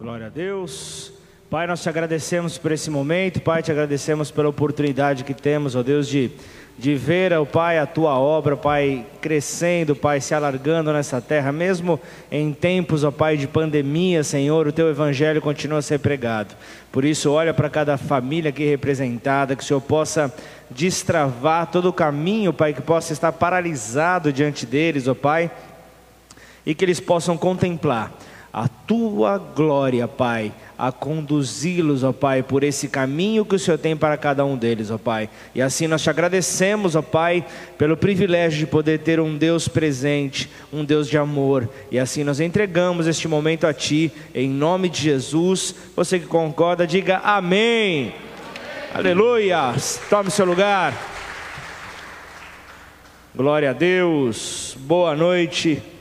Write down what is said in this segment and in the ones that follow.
Glória a Deus. Pai, nós te agradecemos por esse momento, Pai, te agradecemos pela oportunidade que temos, ó Deus, de, de ver, ó Pai, a tua obra, Pai, crescendo, Pai, se alargando nessa terra, mesmo em tempos, ó Pai, de pandemia, Senhor, o teu evangelho continua a ser pregado. Por isso, olha para cada família aqui representada, que o Senhor possa destravar todo o caminho, Pai, que possa estar paralisado diante deles, ó Pai, e que eles possam contemplar a tua glória, Pai, a conduzi-los, ó Pai, por esse caminho que o Senhor tem para cada um deles, ó Pai. E assim nós te agradecemos, ó Pai, pelo privilégio de poder ter um Deus presente, um Deus de amor. E assim nós entregamos este momento a Ti, em nome de Jesus. Você que concorda, diga amém. amém. Aleluia. Tome seu lugar. Glória a Deus. Boa noite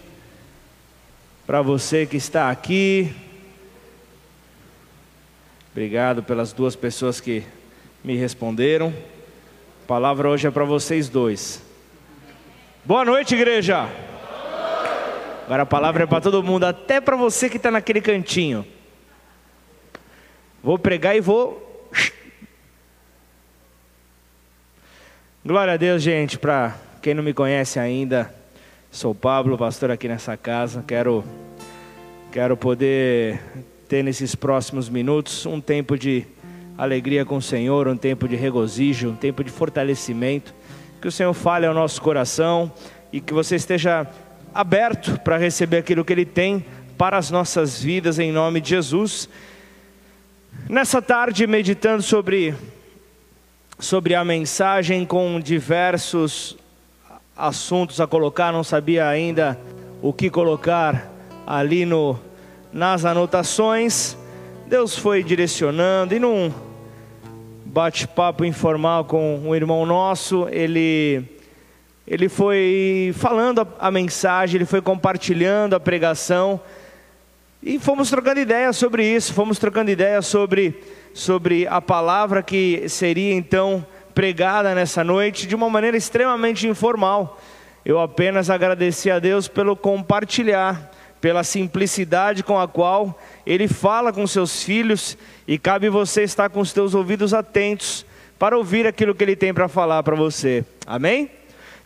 para você que está aqui. Obrigado pelas duas pessoas que me responderam. A palavra hoje é para vocês dois. Boa noite, igreja. Agora a palavra é para todo mundo, até para você que está naquele cantinho. Vou pregar e vou. Glória a Deus, gente. Para quem não me conhece ainda, Sou Pablo, pastor aqui nessa casa. Quero, quero poder ter nesses próximos minutos um tempo de alegria com o Senhor, um tempo de regozijo, um tempo de fortalecimento. Que o Senhor fale ao nosso coração e que você esteja aberto para receber aquilo que Ele tem para as nossas vidas, em nome de Jesus. Nessa tarde, meditando sobre, sobre a mensagem com diversos assuntos a colocar, não sabia ainda o que colocar ali no, nas anotações. Deus foi direcionando e num bate-papo informal com um irmão nosso, ele ele foi falando a, a, mensagem, ele foi compartilhando a pregação e fomos trocando ideias sobre isso, fomos trocando ideias sobre sobre a palavra que seria então pregada nessa noite de uma maneira extremamente informal. Eu apenas agradeci a Deus pelo compartilhar, pela simplicidade com a qual Ele fala com seus filhos e cabe você estar com os teus ouvidos atentos para ouvir aquilo que Ele tem para falar para você. Amém?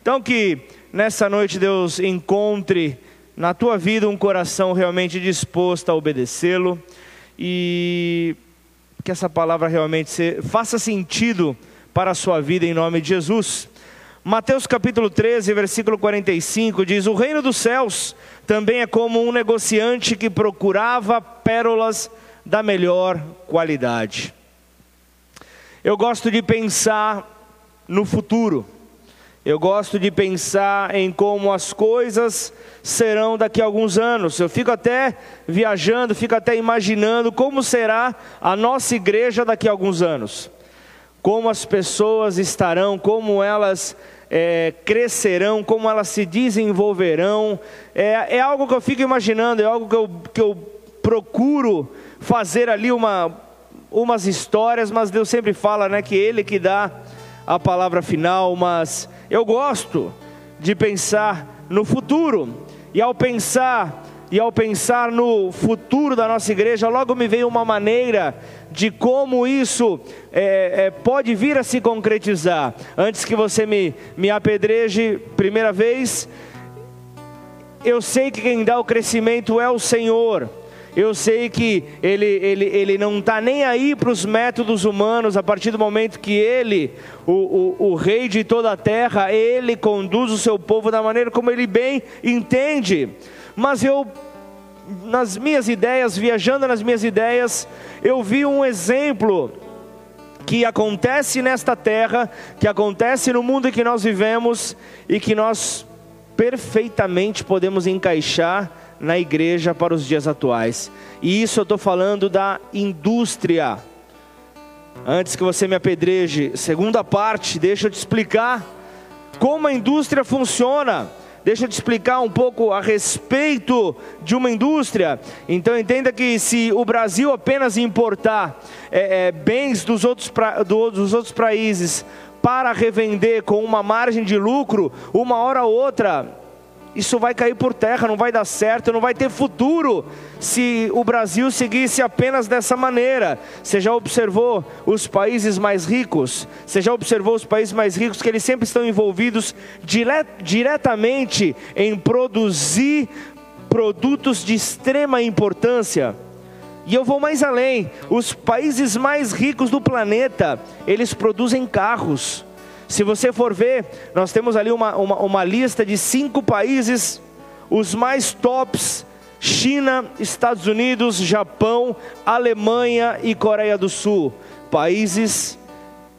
Então que nessa noite Deus encontre na tua vida um coração realmente disposto a obedecê-lo e que essa palavra realmente faça sentido para a sua vida em nome de Jesus. Mateus capítulo 13, versículo 45 diz: O reino dos céus também é como um negociante que procurava pérolas da melhor qualidade. Eu gosto de pensar no futuro. Eu gosto de pensar em como as coisas serão daqui a alguns anos. Eu fico até viajando, fico até imaginando como será a nossa igreja daqui a alguns anos como as pessoas estarão, como elas é, crescerão, como elas se desenvolverão. É, é, algo que eu fico imaginando, é algo que eu, que eu procuro fazer ali uma, umas histórias, mas Deus sempre fala né, que Ele que dá a palavra final, mas eu gosto de pensar no futuro, e ao pensar e ao pensar no futuro da nossa igreja, logo me veio uma maneira de como isso é, é, pode vir a se concretizar. Antes que você me, me apedreje, primeira vez, eu sei que quem dá o crescimento é o Senhor. Eu sei que ele, ele, ele não está nem aí para os métodos humanos, a partir do momento que ele, o, o, o rei de toda a terra, ele conduz o seu povo da maneira como ele bem entende mas eu, nas minhas ideias, viajando nas minhas ideias, eu vi um exemplo que acontece nesta terra, que acontece no mundo em que nós vivemos e que nós perfeitamente podemos encaixar na igreja para os dias atuais. E isso eu estou falando da indústria. Antes que você me apedreje, segunda parte, deixa eu te explicar como a indústria funciona. Deixa eu te explicar um pouco a respeito de uma indústria. Então entenda que se o Brasil apenas importar é, é, bens dos outros, pra, do, dos outros países para revender com uma margem de lucro, uma hora ou outra isso vai cair por terra, não vai dar certo, não vai ter futuro se o Brasil seguisse apenas dessa maneira. Você já observou os países mais ricos? Você já observou os países mais ricos que eles sempre estão envolvidos dire diretamente em produzir produtos de extrema importância? E eu vou mais além: os países mais ricos do planeta, eles produzem carros. Se você for ver, nós temos ali uma, uma, uma lista de cinco países, os mais tops: China, Estados Unidos, Japão, Alemanha e Coreia do Sul. Países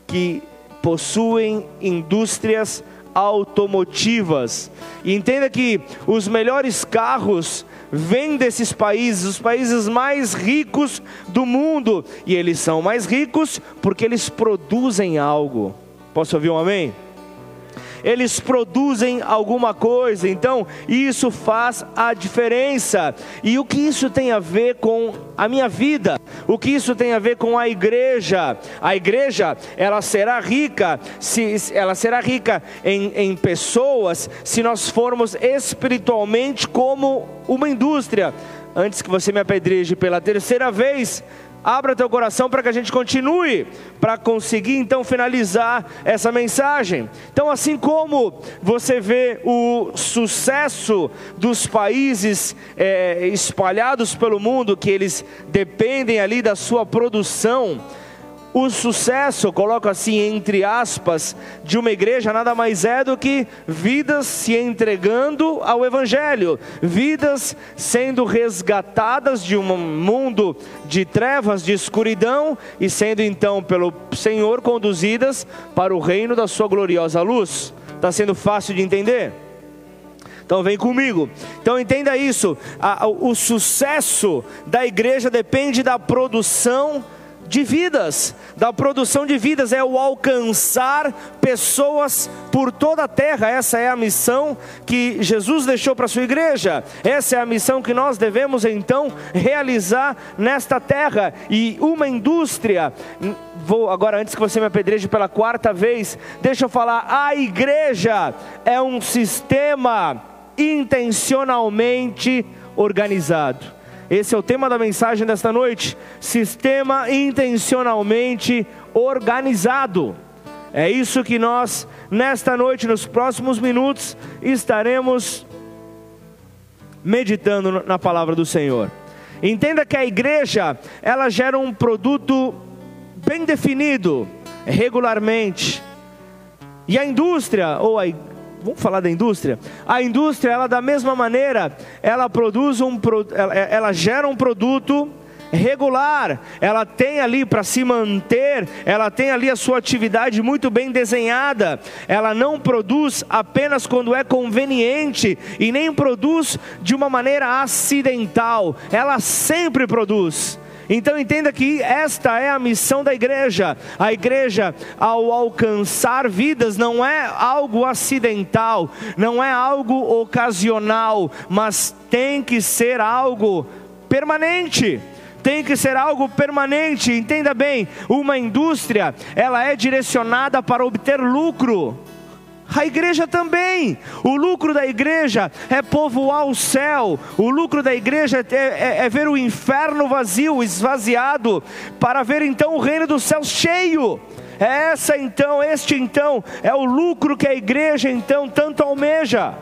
que possuem indústrias automotivas. E entenda que os melhores carros vêm desses países, os países mais ricos do mundo. E eles são mais ricos porque eles produzem algo. Posso ouvir um amém? Eles produzem alguma coisa, então isso faz a diferença. E o que isso tem a ver com a minha vida? O que isso tem a ver com a igreja? A igreja, ela será rica, se ela será rica em, em pessoas se nós formos espiritualmente como uma indústria. Antes que você me apedreje pela terceira vez, Abra teu coração para que a gente continue, para conseguir então finalizar essa mensagem. Então, assim como você vê o sucesso dos países é, espalhados pelo mundo, que eles dependem ali da sua produção, o sucesso, coloco assim entre aspas, de uma igreja nada mais é do que vidas se entregando ao Evangelho, vidas sendo resgatadas de um mundo de trevas, de escuridão e sendo então pelo Senhor conduzidas para o reino da Sua gloriosa luz. Está sendo fácil de entender? Então vem comigo. Então entenda isso: o sucesso da igreja depende da produção de vidas, da produção de vidas, é o alcançar pessoas por toda a terra. Essa é a missão que Jesus deixou para a sua igreja. Essa é a missão que nós devemos então realizar nesta terra. E uma indústria, vou agora, antes que você me apedreje pela quarta vez, deixa eu falar: a igreja é um sistema intencionalmente organizado. Esse é o tema da mensagem desta noite: sistema intencionalmente organizado. É isso que nós, nesta noite, nos próximos minutos, estaremos meditando na palavra do Senhor. Entenda que a igreja, ela gera um produto bem definido, regularmente. E a indústria, ou a vamos falar da indústria. A indústria, ela da mesma maneira, ela produz um, ela, gera um produto regular, ela tem ali para se manter, ela tem ali a sua atividade muito bem desenhada, ela não produz apenas quando é conveniente e nem produz de uma maneira acidental, ela sempre produz. Então entenda que esta é a missão da igreja. A igreja, ao alcançar vidas, não é algo acidental, não é algo ocasional, mas tem que ser algo permanente tem que ser algo permanente. Entenda bem, uma indústria, ela é direcionada para obter lucro. A igreja também. O lucro da igreja é povoar o céu. O lucro da igreja é, é, é, ver o inferno vazio, esvaziado, para ver então o reino dos céus cheio. É essa então, este então, é o lucro que a igreja então tanto almeja.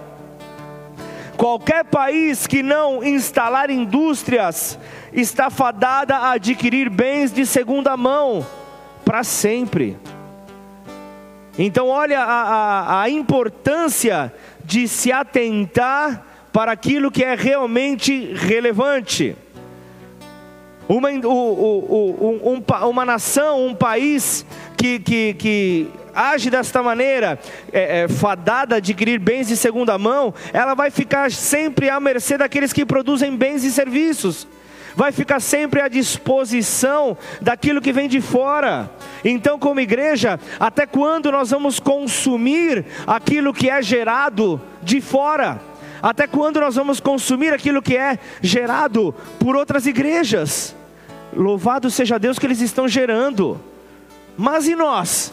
Qualquer país que não instalar indústrias está fadada a adquirir bens de segunda mão para sempre. Então, olha a, a, a importância de se atentar para aquilo que é realmente relevante. Uma, um, uma nação, um país que, que, que age desta maneira, é, é, fadada a adquirir bens de segunda mão, ela vai ficar sempre à mercê daqueles que produzem bens e serviços vai ficar sempre à disposição daquilo que vem de fora. Então, como igreja, até quando nós vamos consumir aquilo que é gerado de fora? Até quando nós vamos consumir aquilo que é gerado por outras igrejas? Louvado seja Deus que eles estão gerando. Mas e nós?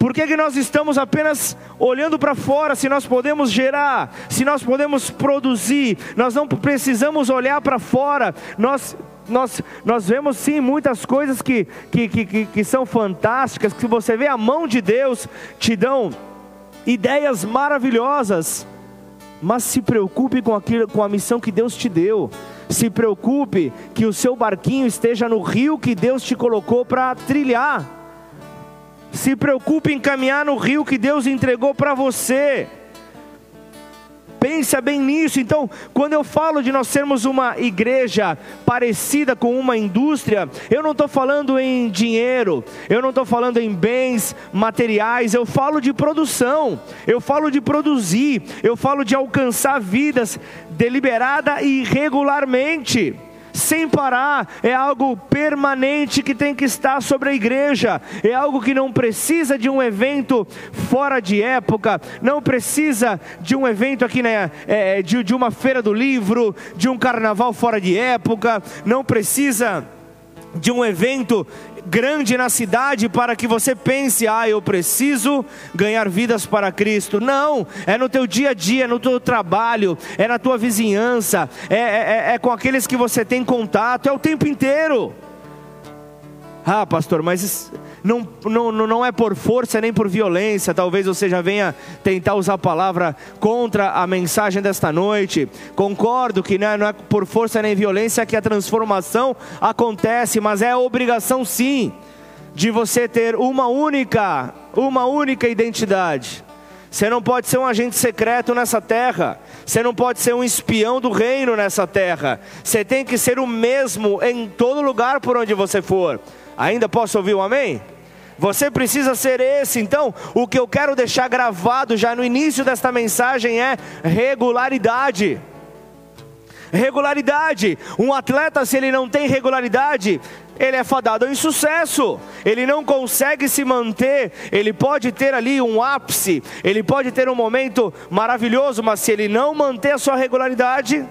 Por que, que nós estamos apenas olhando para fora se nós podemos gerar, se nós podemos produzir? Nós não precisamos olhar para fora, nós nós, nós vemos sim muitas coisas que, que, que, que, são fantásticas, que você vê a mão de Deus te dão ideias maravilhosas, mas se preocupe com, aquilo, com a missão que Deus te deu. Se preocupe que o seu barquinho esteja no rio que Deus te colocou para trilhar. Se preocupe em caminhar no rio que Deus entregou para você. Pensa bem nisso. Então, quando eu falo de nós sermos uma igreja parecida com uma indústria, eu não estou falando em dinheiro, eu não estou falando em bens materiais, eu falo de produção, eu falo de produzir, eu falo de alcançar vidas deliberada e regularmente sem parar, é algo permanente que tem que estar sobre a igreja, é algo que não precisa de um evento fora de época, não precisa de um evento aqui, né, é, de, de uma feira do livro, de um carnaval fora de época, não precisa de um evento grande na cidade para que você pense, ah, eu preciso ganhar vidas para Cristo. Não, é no teu dia a dia, é no teu trabalho, é na tua vizinhança, é, é, é, é com aqueles que você tem contato, é o tempo inteiro. Ah, pastor, mas não, não, não é por força nem por violência. Talvez você já venha tentar usar a palavra contra a mensagem desta noite. Concordo que não é, não é por força nem violência que a transformação acontece, mas é obrigação sim de você ter uma única, uma única identidade. Você não pode ser um agente secreto nessa terra. Você não pode ser um espião do reino nessa terra. Você tem que ser o mesmo em todo lugar por onde você for. Ainda posso ouvir um amém? Você precisa ser esse. Então, o que eu quero deixar gravado já no início desta mensagem é regularidade. Regularidade. Um atleta, se ele não tem regularidade, ele é fadado ao insucesso, ele não consegue se manter, ele pode ter ali um ápice, ele pode ter um momento maravilhoso, mas se ele não manter a sua regularidade,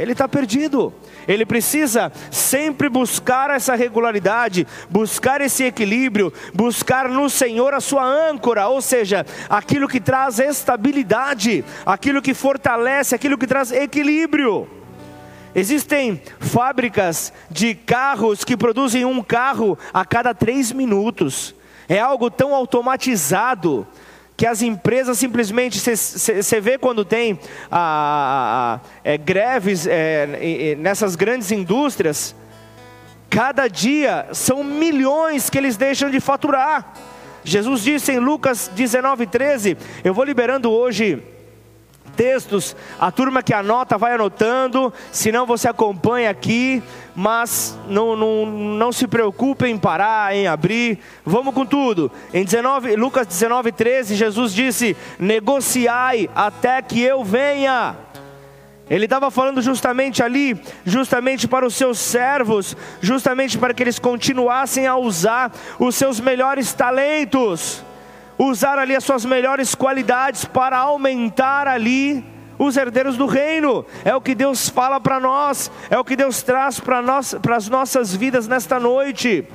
ele está perdido. Ele precisa sempre buscar essa regularidade, buscar esse equilíbrio, buscar no Senhor a sua âncora, ou seja, aquilo que traz estabilidade, aquilo que fortalece, aquilo que traz equilíbrio. Existem fábricas de carros que produzem um carro a cada três minutos. É algo tão automatizado que as empresas simplesmente, você vê quando tem a, a, é, greves é, nessas grandes indústrias, cada dia são milhões que eles deixam de faturar. Jesus disse em Lucas 19, 13: Eu vou liberando hoje textos, a turma que anota vai anotando, se não você acompanha aqui, mas não, não, não se preocupe em parar, em abrir, vamos com tudo. Em 19, Lucas 19, 13, Jesus disse: negociai até que eu venha. Ele estava falando justamente ali, justamente para os seus servos, justamente para que eles continuassem a usar os seus melhores talentos usar ali as suas melhores qualidades para aumentar ali os herdeiros do reino. É o que Deus fala para nós, é o que Deus traz para nós, as nossas vidas nesta noite.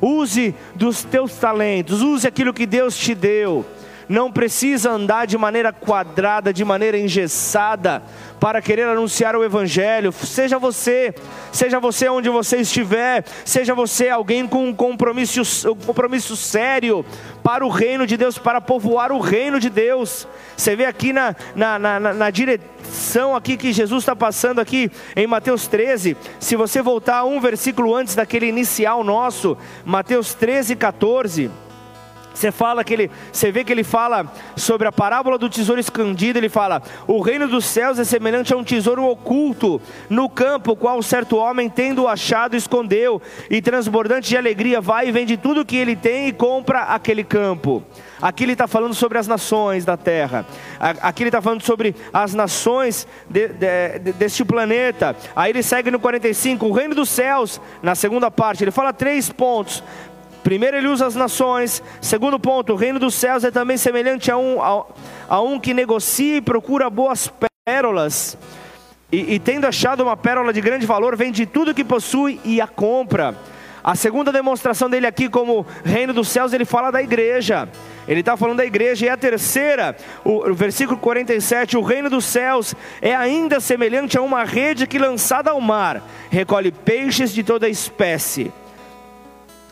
Use dos teus talentos, use aquilo que Deus te deu não precisa andar de maneira quadrada, de maneira engessada, para querer anunciar o Evangelho. Seja você, seja você onde você estiver, seja você alguém com um compromisso, um compromisso sério para o reino de Deus, para povoar o reino de Deus. Você vê aqui na, na, na, na direção aqui que Jesus está passando aqui em Mateus 13. Se você voltar um versículo antes daquele inicial nosso, Mateus 13, 14. Você fala que ele, você vê que ele fala sobre a parábola do tesouro escondido, ele fala: "O reino dos céus é semelhante a um tesouro oculto no campo, qual certo homem tendo achado escondeu, e transbordante de alegria vai e vende tudo o que ele tem e compra aquele campo." Aqui ele está falando sobre as nações da terra. Aqui ele está falando sobre as nações de, de, de, deste planeta. Aí ele segue no 45, o reino dos céus, na segunda parte. Ele fala três pontos. Primeiro, ele usa as nações. Segundo ponto, o reino dos céus é também semelhante a um, a, a um que negocia e procura boas pérolas. E, e, tendo achado uma pérola de grande valor, vende tudo que possui e a compra. A segunda demonstração dele aqui, como reino dos céus, ele fala da igreja. Ele está falando da igreja. E a terceira, o, o versículo 47, o reino dos céus é ainda semelhante a uma rede que lançada ao mar recolhe peixes de toda espécie.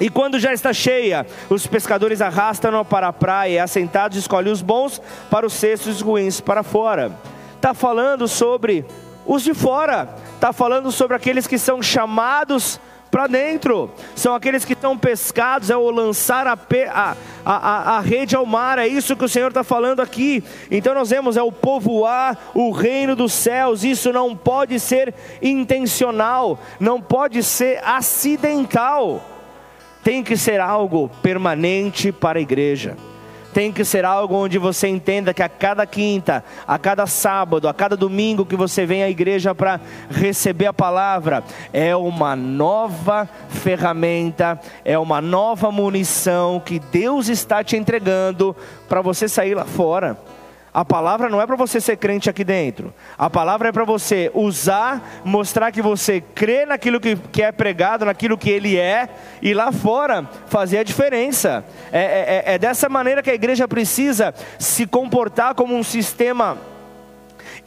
E quando já está cheia, os pescadores arrastam-na para a praia, assentados escolhem os bons para os cestos ruins para fora. Está falando sobre os de fora, está falando sobre aqueles que são chamados para dentro, são aqueles que estão pescados, é o lançar a, a, a, a rede ao mar, é isso que o Senhor está falando aqui. Então nós vemos, é o povoar o reino dos céus, isso não pode ser intencional, não pode ser acidental, tem que ser algo permanente para a igreja tem que ser algo onde você entenda que a cada quinta, a cada sábado, a cada domingo que você vem à igreja para receber a palavra, é uma nova ferramenta, é uma nova munição que Deus está te entregando para você sair lá fora. A palavra não é para você ser crente aqui dentro. A palavra é para você usar, mostrar que você crê naquilo que, que é pregado, naquilo que ele é, e lá fora fazer a diferença. É, é, é, é dessa maneira que a igreja precisa se comportar como um sistema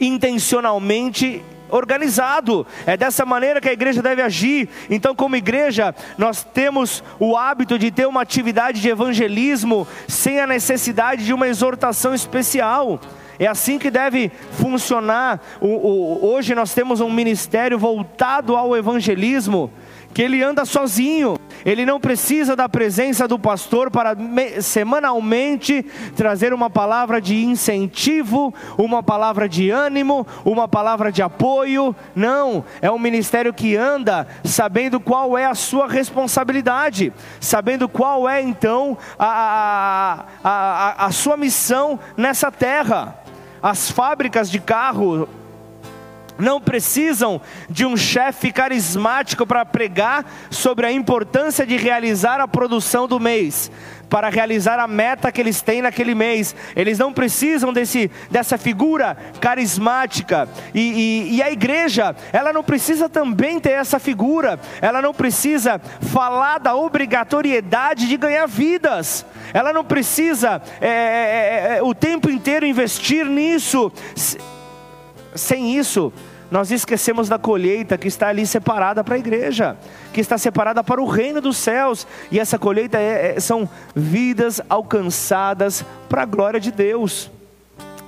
intencionalmente organizado. É dessa maneira que a igreja deve agir. Então, como igreja, nós temos o hábito de ter uma atividade de evangelismo sem a necessidade de uma exortação especial. É assim que deve funcionar. O, o, hoje nós temos um ministério voltado ao evangelismo que ele anda sozinho, ele não precisa da presença do pastor para semanalmente trazer uma palavra de incentivo, uma palavra de ânimo, uma palavra de apoio. Não, é um ministério que anda sabendo qual é a sua responsabilidade, sabendo qual é então a, a, a, a sua missão nessa terra. As fábricas de carro não precisam de um chefe carismático para pregar sobre a importância de realizar a produção do mês, para realizar a meta que eles têm naquele mês. Eles não precisam desse, dessa figura carismática. E, e, e a igreja, ela não precisa também ter essa figura, ela não precisa falar da obrigatoriedade de ganhar vidas. Ela não precisa é, é, é, o tempo inteiro investir nisso sem isso, nós esquecemos da colheita que está ali separada para a igreja, que está separada para o reino dos céus, e essa colheita é, é, são vidas alcançadas para a glória de Deus.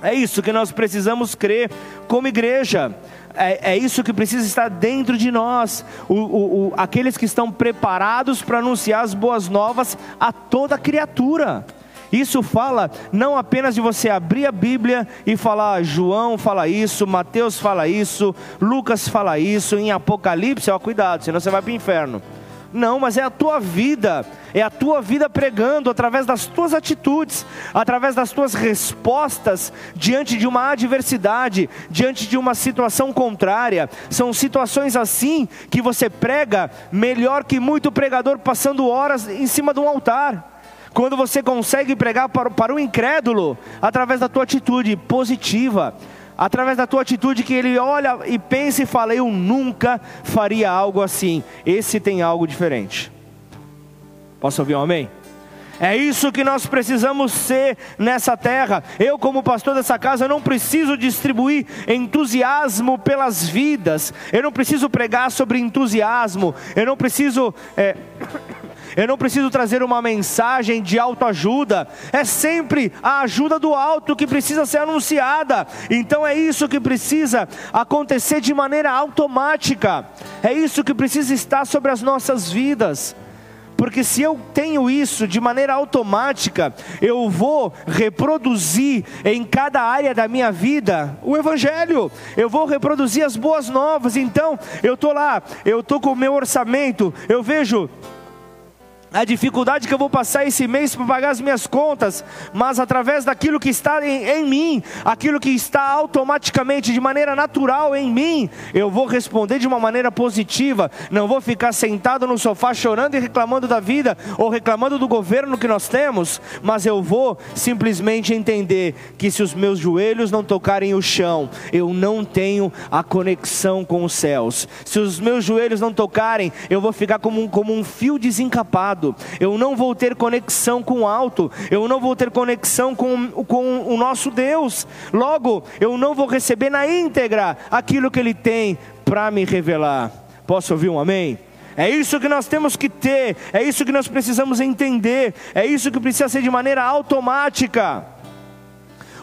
É isso que nós precisamos crer como igreja. É, é, isso que precisa estar dentro de nós. O, o, o, aqueles que estão preparados para anunciar as boas novas a toda criatura. Isso fala não apenas de você abrir a Bíblia e falar, João fala isso, Mateus fala isso, Lucas fala isso, em Apocalipse, ó, cuidado, senão você vai para o inferno. Não, mas é a tua vida, é a tua vida pregando através das tuas atitudes, através das tuas respostas diante de uma adversidade, diante de uma situação contrária. São situações assim que você prega melhor que muito pregador passando horas em cima de um altar. Quando você consegue pregar para, para o incrédulo, através da tua atitude positiva, através da tua atitude que ele olha e pensa e fala: Eu nunca faria algo assim. Esse tem algo diferente. Posso ouvir um amém? É isso que nós precisamos ser nessa terra. Eu, como pastor dessa casa, não preciso distribuir entusiasmo pelas vidas. Eu não preciso pregar sobre entusiasmo. Eu não preciso. É... Eu não preciso trazer uma mensagem de autoajuda. É sempre a ajuda do alto que precisa ser anunciada. Então é isso que precisa acontecer de maneira automática. É isso que precisa estar sobre as nossas vidas. Porque se eu tenho isso de maneira automática, eu vou reproduzir em cada área da minha vida o Evangelho, eu vou reproduzir as boas novas. Então, eu estou lá, eu estou com o meu orçamento, eu vejo a dificuldade que eu vou passar esse mês para pagar as minhas contas, mas através daquilo que está em, em, mim, aquilo que está automaticamente, de maneira natural em mim, eu vou responder de uma maneira positiva. Não vou ficar sentado no sofá chorando e reclamando da vida ou reclamando do governo que nós temos, mas eu vou simplesmente entender que se os meus joelhos não tocarem o chão, eu não tenho a conexão com os céus. Se os meus joelhos não tocarem, eu vou ficar como um, como um fio desencapado elevado, eu não vou ter conexão com o alto, eu não vou ter conexão com, com o nosso Deus. Logo, eu não vou receber na íntegra aquilo que Ele tem para me revelar. Posso ouvir um amém? É isso que nós temos que ter, é isso que nós precisamos entender, é isso que precisa ser de maneira automática.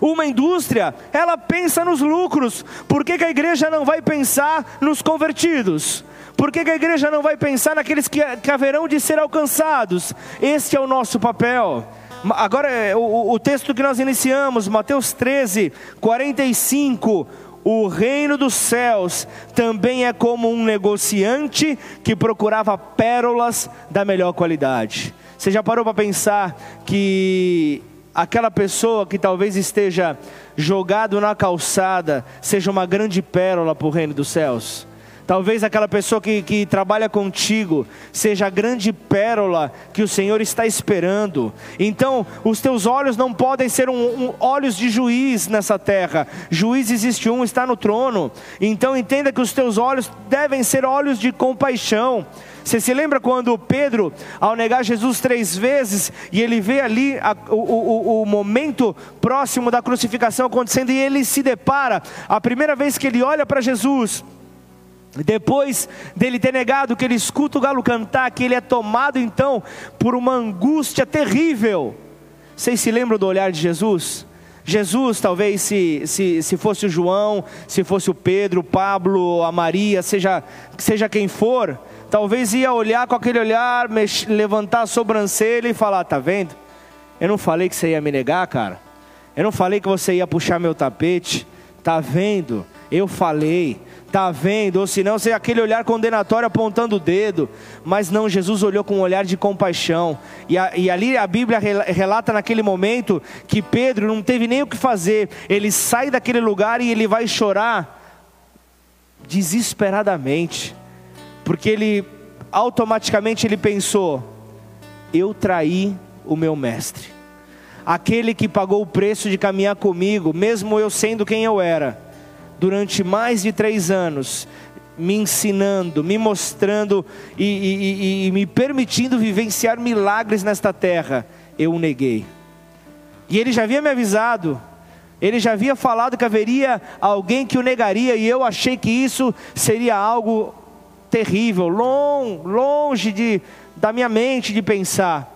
Uma indústria, ela pensa nos lucros, por que, que a igreja não vai pensar nos convertidos? Por que, que a igreja não vai pensar naqueles que, que haverão de ser alcançados? Este é o nosso papel. Agora, é, o, o texto que nós iniciamos, Mateus 13, 45 o reino dos céus também é como um negociante que procurava pérolas da melhor qualidade. Você já parou para pensar que aquela pessoa que talvez esteja jogado na calçada seja uma grande pérola para o reino dos céus? Talvez aquela pessoa que, que trabalha contigo seja a grande pérola que o Senhor está esperando. Então, os teus olhos não podem ser um, um, olhos de juiz nessa terra. Juiz existe um, está no trono. Então, entenda que os teus olhos devem ser olhos de compaixão. Você se lembra quando Pedro, ao negar Jesus três vezes, e ele vê ali a, o, o, o momento próximo da crucificação acontecendo, e ele se depara, a primeira vez que ele olha para Jesus, depois dele ter negado que ele escuta o galo cantar, que ele é tomado então por uma angústia terrível. Vocês se lembram do olhar de Jesus? Jesus, talvez, se, se, se fosse o João, se fosse o Pedro, o Pablo, a Maria, seja, seja quem for, talvez ia olhar com aquele olhar, mex, levantar a sobrancelha e falar: Tá vendo? Eu não falei que você ia me negar, cara. Eu não falei que você ia puxar meu tapete. Tá vendo? Eu falei está vendo, ou se não, ser aquele olhar condenatório apontando o dedo, mas não, Jesus olhou com um olhar de compaixão, e, a, e ali a Bíblia relata naquele momento que Pedro não teve nem o que fazer, ele sai daquele lugar e ele vai chorar desesperadamente, porque ele automaticamente ele pensou: eu traí o meu mestre, aquele que pagou o preço de caminhar comigo, mesmo eu sendo quem eu era durante mais de três anos, me ensinando, me mostrando e, e, e, me permitindo vivenciar milagres nesta terra, eu o neguei. E ele já havia me avisado, ele já havia falado que haveria alguém que o negaria, e eu achei que isso seria algo terrível, long, longe de, da minha mente de pensar.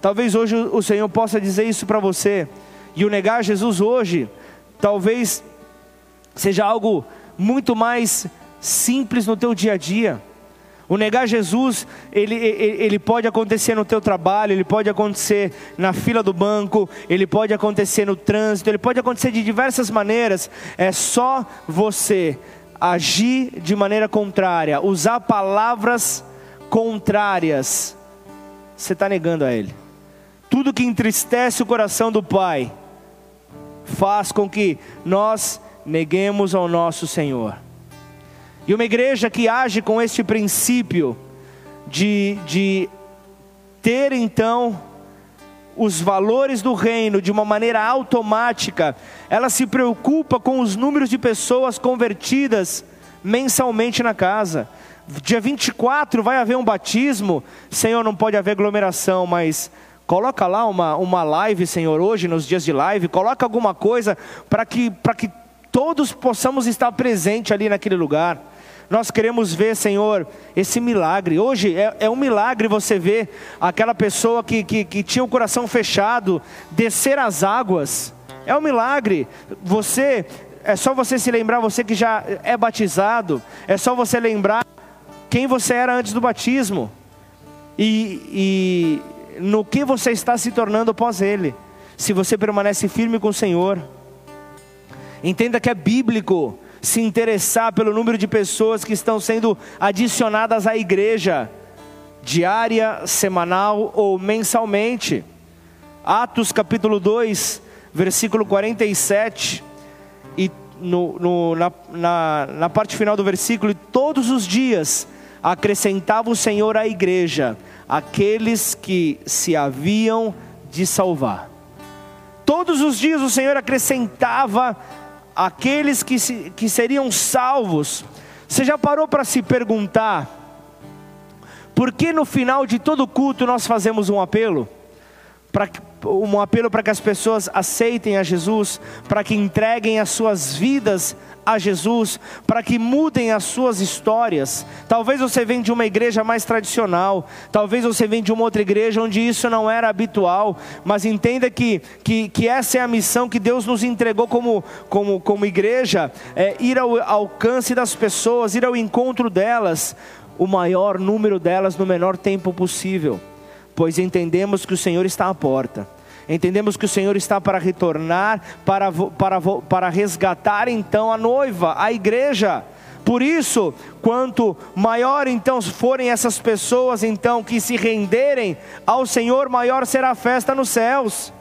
Talvez hoje o Senhor possa dizer isso para você, e o negar Jesus hoje, talvez seja algo muito mais simples no teu dia a dia. O negar Jesus, ele, ele, ele, pode acontecer no teu trabalho, ele pode acontecer na fila do banco, ele pode acontecer no trânsito, ele pode acontecer de diversas maneiras. É só você agir de maneira contrária, usar palavras contrárias. Você está negando a Ele. Tudo que entristece o coração do Pai faz com que nós neguemos ao nosso Senhor. E uma igreja que age com este princípio de, de ter então os valores do reino de uma maneira automática, ela se preocupa com os números de pessoas convertidas mensalmente na casa. Dia 24 vai haver um batismo, Senhor, não pode haver aglomeração, mas coloca lá uma, uma live, Senhor, hoje, nos dias de live, coloca alguma coisa para que, que todos possamos estar presentes ali naquele lugar. Nós queremos ver, Senhor, esse milagre. Hoje é, é um milagre você ver aquela pessoa que, que, que tinha o coração fechado descer as águas. É um milagre. Você, é só você se lembrar, você que já é batizado, é só você lembrar quem você era antes do batismo e, e no que você está se tornando após ele. Se você permanece firme com o Senhor. Entenda que é bíblico se interessar pelo número de pessoas que estão sendo adicionadas à igreja, diária, semanal ou mensalmente. Atos capítulo 2, versículo 47, e no, no, na, na, na parte final do versículo, todos os dias acrescentava o Senhor à igreja aqueles que se haviam de salvar. Todos os dias o Senhor acrescentava aqueles que, se, que seriam salvos. Você já parou para se perguntar Por que no final de todo culto nós fazemos um apelo? Para um apelo para que as pessoas aceitem a Jesus, para que entreguem as suas vidas a Jesus, para que mudem as suas histórias. Talvez você venha de uma igreja mais tradicional, talvez você venha de uma outra igreja onde isso não era habitual, mas entenda que, que, que essa é a missão que Deus nos entregou como, como, como igreja: é ir ao alcance das pessoas, ir ao encontro delas, o maior número delas no menor tempo possível, pois entendemos que o Senhor está à porta. Entendemos que o Senhor está para retornar, para, para, para resgatar então a noiva, a igreja. Por isso, quanto maior então forem essas pessoas então que se renderem ao Senhor, maior será a festa nos céus.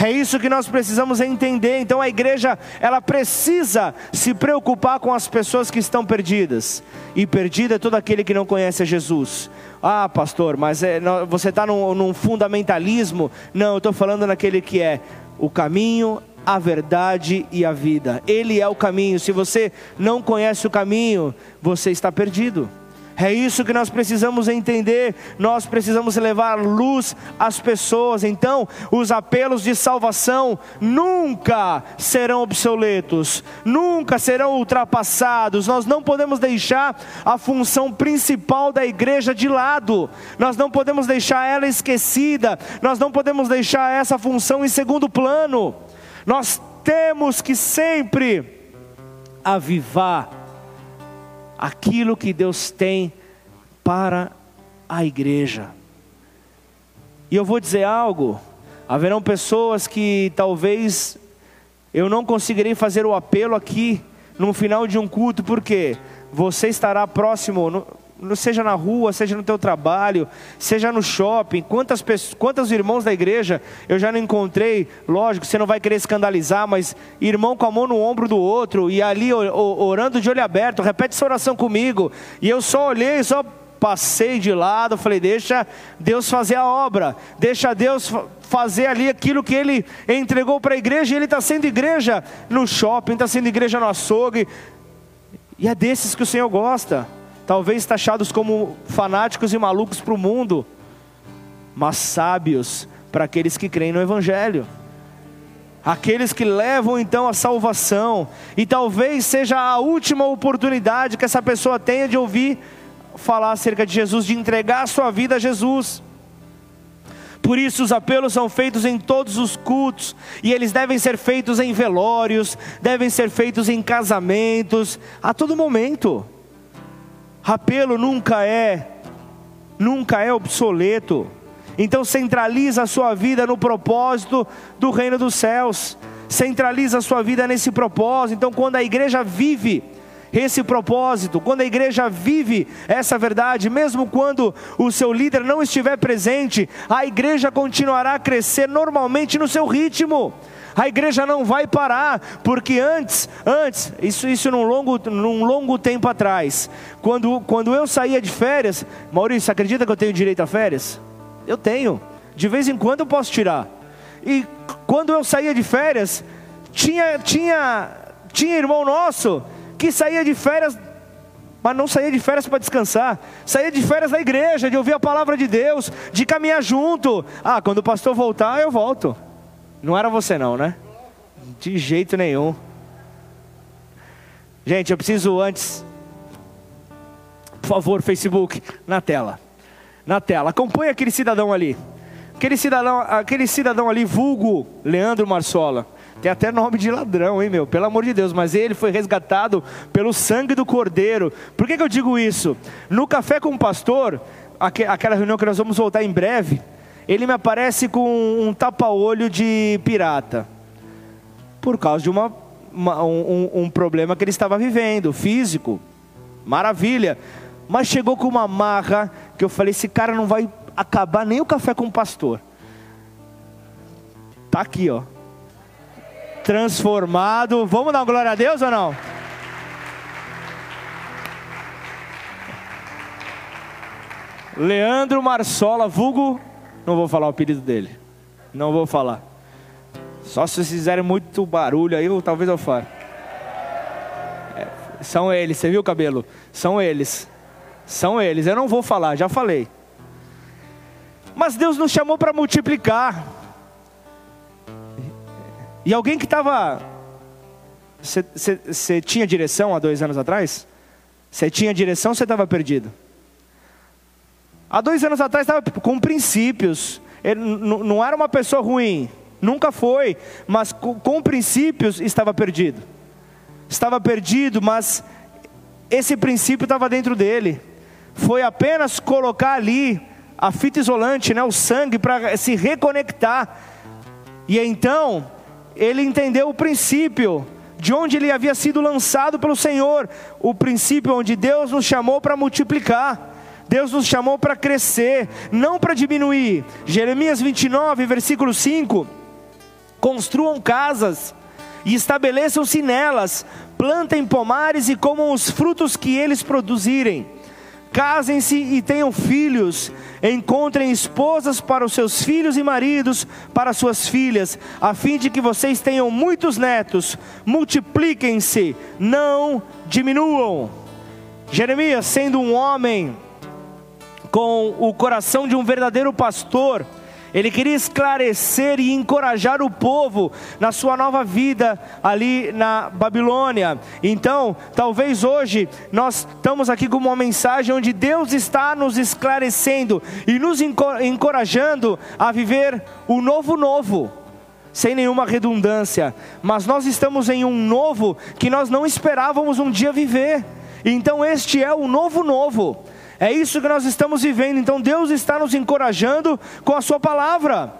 É isso que nós precisamos entender. Então a igreja, ela precisa se preocupar com as pessoas que estão perdidas. E perdido é todo aquele que não conhece a Jesus. Ah, pastor, mas é, você está num, num fundamentalismo? Não, eu estou falando naquele que é o caminho, a verdade e a vida. Ele é o caminho. Se você não conhece o caminho, você está perdido. É isso que nós precisamos entender. Nós precisamos levar luz às pessoas. Então, os apelos de salvação nunca serão obsoletos, nunca serão ultrapassados. Nós não podemos deixar a função principal da igreja de lado. Nós não podemos deixar ela esquecida. Nós não podemos deixar essa função em segundo plano. Nós temos que sempre avivar aquilo que Deus tem para a igreja. E eu vou dizer algo: haverão pessoas que talvez eu não conseguirei fazer o apelo aqui no final de um culto, porque você estará próximo, seja na rua, seja no teu trabalho, seja no shopping. Quantas pessoas, quantos irmãos da igreja eu já não encontrei? Lógico, você não vai querer escandalizar, mas irmão com a mão no ombro do outro e ali orando de olho aberto, repete essa oração comigo. E eu só olhei, só passei de lado, falei, deixa Deus fazer a obra, deixa Deus fazer ali aquilo que Ele entregou para a igreja, e Ele está sendo igreja no shopping, está sendo igreja no açougue, e é desses que o Senhor gosta, talvez taxados como fanáticos e malucos para o mundo, mas sábios para aqueles que creem no Evangelho aqueles que levam então a salvação, e talvez seja a última oportunidade que essa pessoa tenha de ouvir falar acerca de Jesus, de entregar a sua vida a Jesus. Por isso, os apelos são feitos em todos os cultos, e eles devem ser feitos em velórios, devem ser feitos em casamentos, a todo momento. Apelo nunca é, nunca é obsoleto. Então, centraliza a sua vida no propósito do reino dos céus, centraliza a sua vida nesse propósito. Então, quando a igreja vive, esse propósito, quando a igreja vive essa verdade, mesmo quando o seu líder não estiver presente, a igreja continuará a crescer normalmente no seu ritmo. A igreja não vai parar, porque antes, antes, isso, isso num, longo, num longo tempo atrás, quando, quando eu saía de férias, Maurício, acredita que eu tenho direito a férias? Eu tenho, de vez em quando eu posso tirar. E quando eu saía de férias, tinha, tinha, tinha irmão nosso que saía de férias, mas não saía de férias para descansar, saía de férias da igreja, de ouvir a palavra de Deus, de caminhar junto. Ah, quando o pastor voltar, eu volto. Não era você não, né? De jeito nenhum. Gente, eu preciso antes, por favor, Facebook, na tela. Na tela. Acompanhe aquele cidadão ali. Aquele cidadão, aquele cidadão ali, vulgo Leandro Marsola. Tem até nome de ladrão, hein, meu? Pelo amor de Deus. Mas ele foi resgatado pelo sangue do Cordeiro. Por que, que eu digo isso? No Café com o Pastor, aquela reunião que nós vamos voltar em breve, ele me aparece com um tapa-olho de pirata. Por causa de uma, uma um, um problema que ele estava vivendo, físico. Maravilha. Mas chegou com uma marra que eu falei: esse cara não vai acabar nem o café com o pastor. Tá aqui, ó transformado. Vamos dar glória a Deus ou não? Leandro Marsola, vulgo, não vou falar o apelido dele. Não vou falar. Só se vocês fizerem muito barulho aí, eu, talvez eu fale. É, são eles, você viu o cabelo? São eles. São eles, eu não vou falar, já falei. Mas Deus nos chamou para multiplicar. E alguém que estava. Você tinha direção há dois anos atrás? Você tinha direção ou você estava perdido? Há dois anos atrás estava com princípios. Ele não era uma pessoa ruim, nunca foi, mas com, princípios estava perdido. Estava perdido, mas esse princípio estava dentro dele. Foi apenas colocar ali a fita isolante, né, o sangue, para se reconectar. E então, ele entendeu o princípio de onde ele havia sido lançado pelo Senhor, o princípio onde Deus nos chamou para multiplicar. Deus nos chamou para crescer, não para diminuir. Jeremias 29, versículo 5: Construam casas e estabeleçam-se nelas, plantem pomares e comam os frutos que eles produzirem. Casem-se e tenham filhos, encontrem esposas para os seus filhos e maridos para suas filhas, a fim de que vocês tenham muitos netos, multipliquem-se, não diminuam. Jeremias, sendo um homem com o coração de um verdadeiro pastor, ele queria esclarecer e encorajar o povo na sua nova vida ali na Babilônia. Então, talvez hoje nós estamos aqui com uma mensagem onde Deus está nos esclarecendo e nos encorajando a viver o novo novo. Sem nenhuma redundância, mas nós estamos em um novo que nós não esperávamos um dia viver. Então, este é o novo novo. É isso que nós estamos vivendo. Então Deus está nos encorajando com a Sua palavra.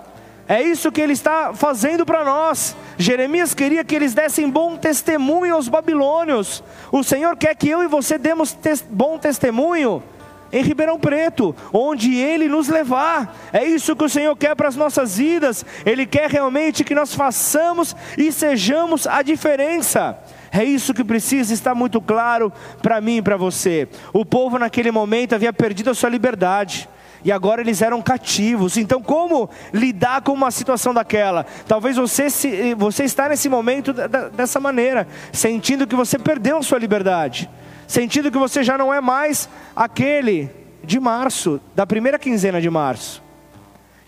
É isso que Ele está fazendo para nós. Jeremias queria que eles dessem bom testemunho aos babilônios. O Senhor quer que eu e você demos tes bom testemunho em Ribeirão Preto, onde Ele nos levar. É isso que o Senhor quer para as nossas vidas. Ele quer realmente que nós façamos e sejamos a diferença. É isso que precisa estar muito claro para mim e para você. O povo naquele momento havia perdido a sua liberdade. E agora eles eram cativos. Então, como lidar com uma situação daquela? Talvez você, se, você está nesse momento dessa maneira, sentindo que você perdeu a sua liberdade, sentindo que você já não é mais aquele de março, da primeira quinzena de março.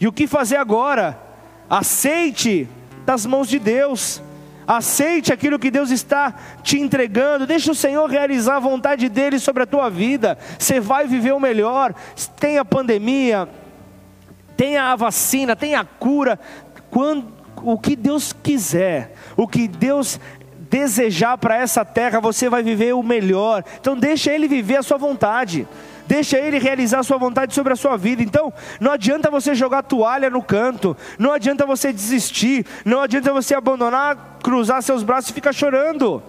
E o que fazer agora? Aceite das mãos de Deus Aceite aquilo que Deus está te entregando. Deixa o Senhor realizar a vontade dele sobre a tua vida. Você vai viver o melhor. Tem a pandemia, tem a vacina, tem a cura. Quando o que Deus quiser, o que Deus desejar para essa terra, você vai viver o melhor. Então deixa ele viver a sua vontade deixa Ele realizar a sua vontade sobre a sua vida. Então, não adianta você jogar toalha no canto, não adianta você desistir, não adianta você abandonar, cruzar seus braços e ficar chorando.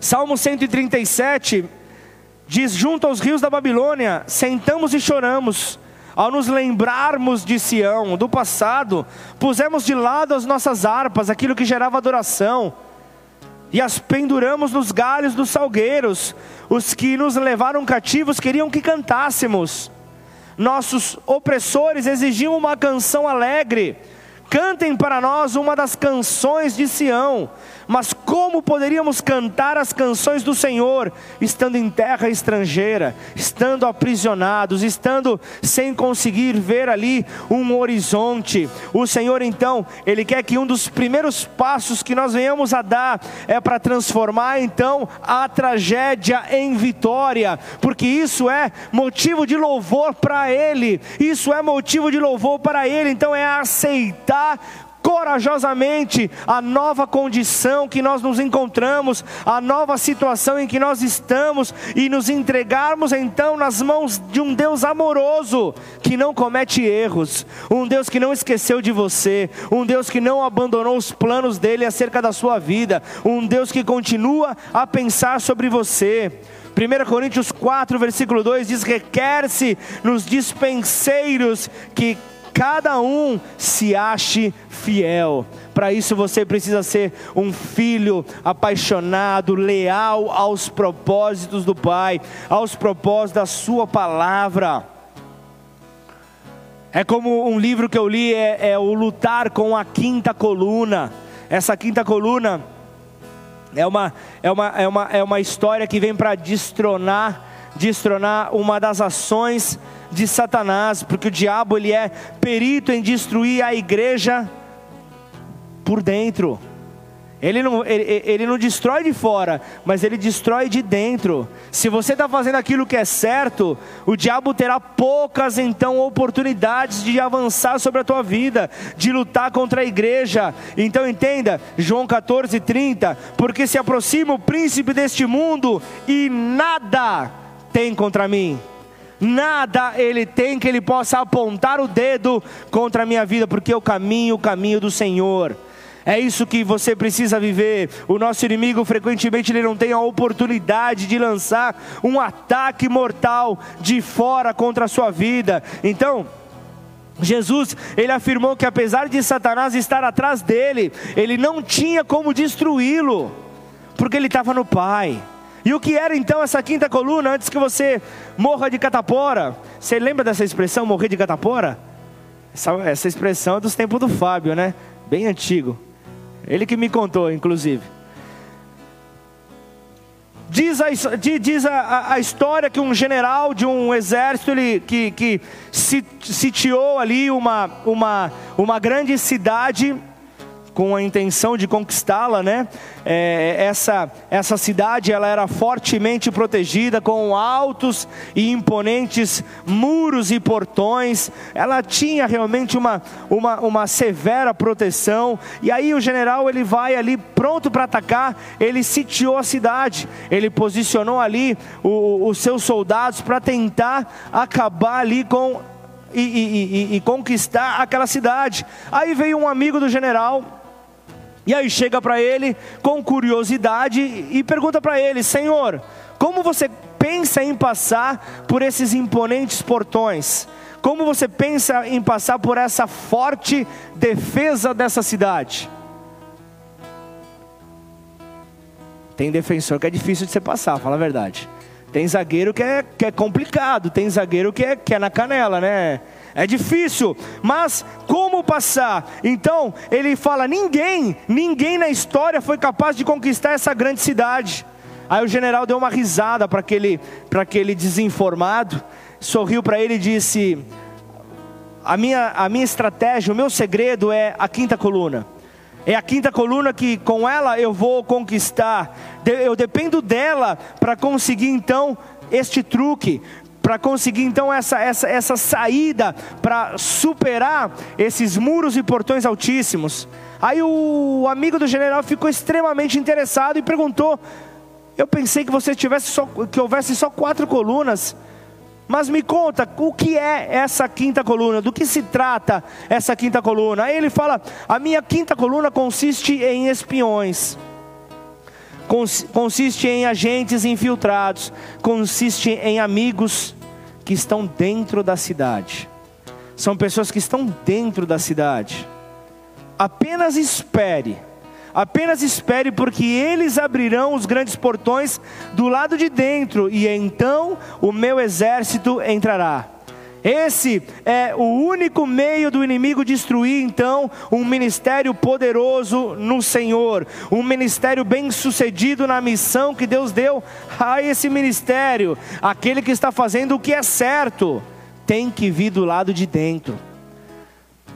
Salmo 137 diz: Junto aos rios da Babilônia, sentamos e choramos. Ao nos lembrarmos de Sião, do passado, pusemos de lado as nossas harpas, aquilo que gerava adoração e as penduramos nos galhos dos salgueiros. Os que nos levaram cativos queriam que cantássemos. Nossos opressores exigiam uma canção alegre. Cantem para nós uma das canções de Sião. Mas como poderíamos cantar as canções do Senhor, estando em terra estrangeira, estando aprisionados, estando sem conseguir ver ali um horizonte? O Senhor, então, Ele quer que um dos primeiros passos que nós venhamos a dar é para transformar, então, a tragédia em vitória, porque isso é motivo de louvor para Ele, isso é motivo de louvor para Ele, então é aceitar corajosamente a nova condição que nós nos encontramos, a nova situação em que nós estamos e nos entregarmos então nas mãos de um Deus amoroso que não comete erros, um Deus que não esqueceu de você, um Deus que não abandonou os planos dele acerca da sua vida, um Deus que continua a pensar sobre você. 1 Coríntios 4, versículo 2 diz: Requer-se nos dispenseiros que cada um se ache fiel. Para isso você precisa ser um filho apaixonado, leal aos propósitos do Pai, aos propósitos da Sua palavra. É como um livro que eu li, é, é o Lutar com a Quinta Coluna. Essa quinta coluna é uma, é uma, é uma, é uma história que vem para destronar destronar uma das ações de Satanás, porque o diabo ele é perito em destruir a igreja por dentro. Ele não, ele, ele não destrói de fora, mas ele destrói de dentro. Se você está fazendo aquilo que é certo, o diabo terá poucas então oportunidades de avançar sobre a tua vida, de lutar contra a igreja. Então entenda, João 14, 30, porque se aproxima o príncipe deste mundo e nada tem contra mim. Nada ele tem que ele possa apontar o dedo contra a minha vida, porque eu caminho o caminho do Senhor. É isso que você precisa viver. O nosso inimigo frequentemente ele não tem a oportunidade de lançar um ataque mortal de fora contra a sua vida. Então, Jesus, ele afirmou que apesar de Satanás estar atrás dele, ele não tinha como destruí-lo, porque ele estava no Pai. E o que era então essa quinta coluna antes que você morra de catapora? Você lembra dessa expressão, morrer de catapora? Essa, essa expressão é dos tempos do Fábio, né? Bem antigo. Ele que me contou, inclusive. Diz, a, diz a, a, história que um general de um exército ele, que, que sitiou ali uma, uma, uma grande cidade com a intenção de conquistá-la, né? É, essa, essa cidade ela era fortemente protegida com altos e imponentes muros e portões. Ela tinha realmente uma, uma, uma severa proteção. E aí o general ele vai ali pronto para atacar. Ele sitiou a cidade. Ele posicionou ali o, os seus soldados para tentar acabar ali com e, e, e, e, conquistar aquela cidade. Aí veio um amigo do general, e aí chega para ele com curiosidade e pergunta para ele: Senhor, como você pensa em passar por esses imponentes portões? Como você pensa em passar por essa forte defesa dessa cidade? Tem defensor que é difícil de você passar, fala a verdade. Tem zagueiro que é, que é complicado, tem zagueiro que é, que é na canela, né? É difícil, mas como passar? Então, ele fala: ninguém, ninguém na história foi capaz de conquistar essa grande cidade. Aí o general deu uma risada para aquele, aquele desinformado, sorriu para ele e disse: a minha, a minha estratégia, o meu segredo é a quinta coluna. É a quinta coluna que com ela eu vou conquistar. Eu dependo dela para conseguir então este truque para conseguir então essa, essa, essa saída, para superar esses muros e portões altíssimos. Aí o amigo do general ficou extremamente interessado e perguntou: Eu pensei que você tivesse só, que houvesse só quatro colunas. Mas me conta, o que é essa quinta coluna? Do que se trata essa quinta coluna? Aí ele fala: a minha quinta coluna consiste em espiões, consiste em agentes infiltrados, consiste em amigos que estão dentro da cidade. São pessoas que estão dentro da cidade. Apenas espere. Apenas espere, porque eles abrirão os grandes portões do lado de dentro, e então o meu exército entrará. Esse é o único meio do inimigo destruir, então, um ministério poderoso no Senhor, um ministério bem sucedido na missão que Deus deu a esse ministério. Aquele que está fazendo o que é certo, tem que vir do lado de dentro.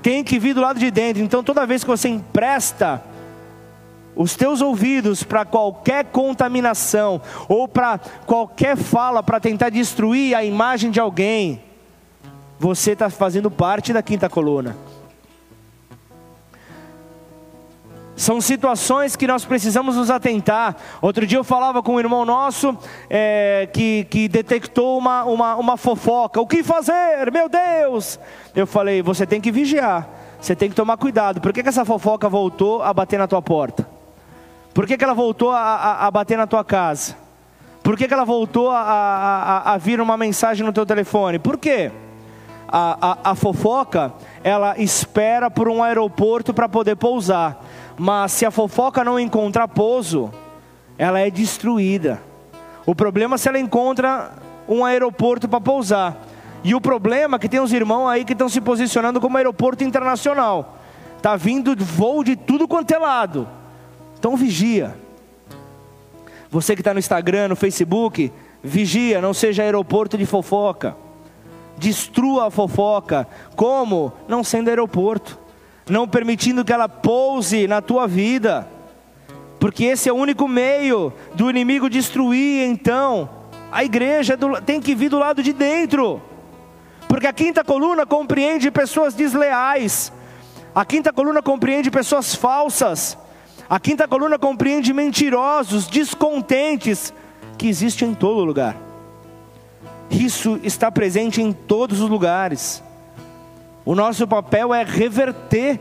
Tem que vir do lado de dentro. Então, toda vez que você empresta os teus ouvidos para qualquer contaminação ou para qualquer fala para tentar destruir a imagem de alguém, você está fazendo parte da quinta coluna. São situações que nós precisamos nos atentar. Outro dia eu falava com um irmão nosso é, que, que detectou uma, uma, uma fofoca. O que fazer? Meu Deus! Eu falei: você tem que vigiar, você tem que tomar cuidado. Por que, que essa fofoca voltou a bater na tua porta? Por que, que ela voltou a, a, a bater na tua casa? Por que, que ela voltou a, a, a vir uma mensagem no teu telefone? Por quê? A, a, a fofoca, ela espera por um aeroporto para poder pousar. Mas se a fofoca não encontrar pouso, ela é destruída. O problema é se ela encontra um aeroporto para pousar. E o problema é que tem uns irmãos aí que estão se posicionando como aeroporto internacional. Tá vindo voo de tudo quanto é lado. Então vigia. Você que está no Instagram, no Facebook, Vigia, não seja aeroporto de fofoca. Destrua a fofoca. Como? Não sendo aeroporto. Não permitindo que ela pouse na tua vida. Porque esse é o único meio do inimigo destruir, então. A igreja tem que vir do lado de dentro. Porque a quinta coluna compreende pessoas desleais. A quinta coluna compreende pessoas falsas. A quinta coluna compreende mentirosos, descontentes, que existe em todo lugar. Isso está presente em todos os lugares. O nosso papel é reverter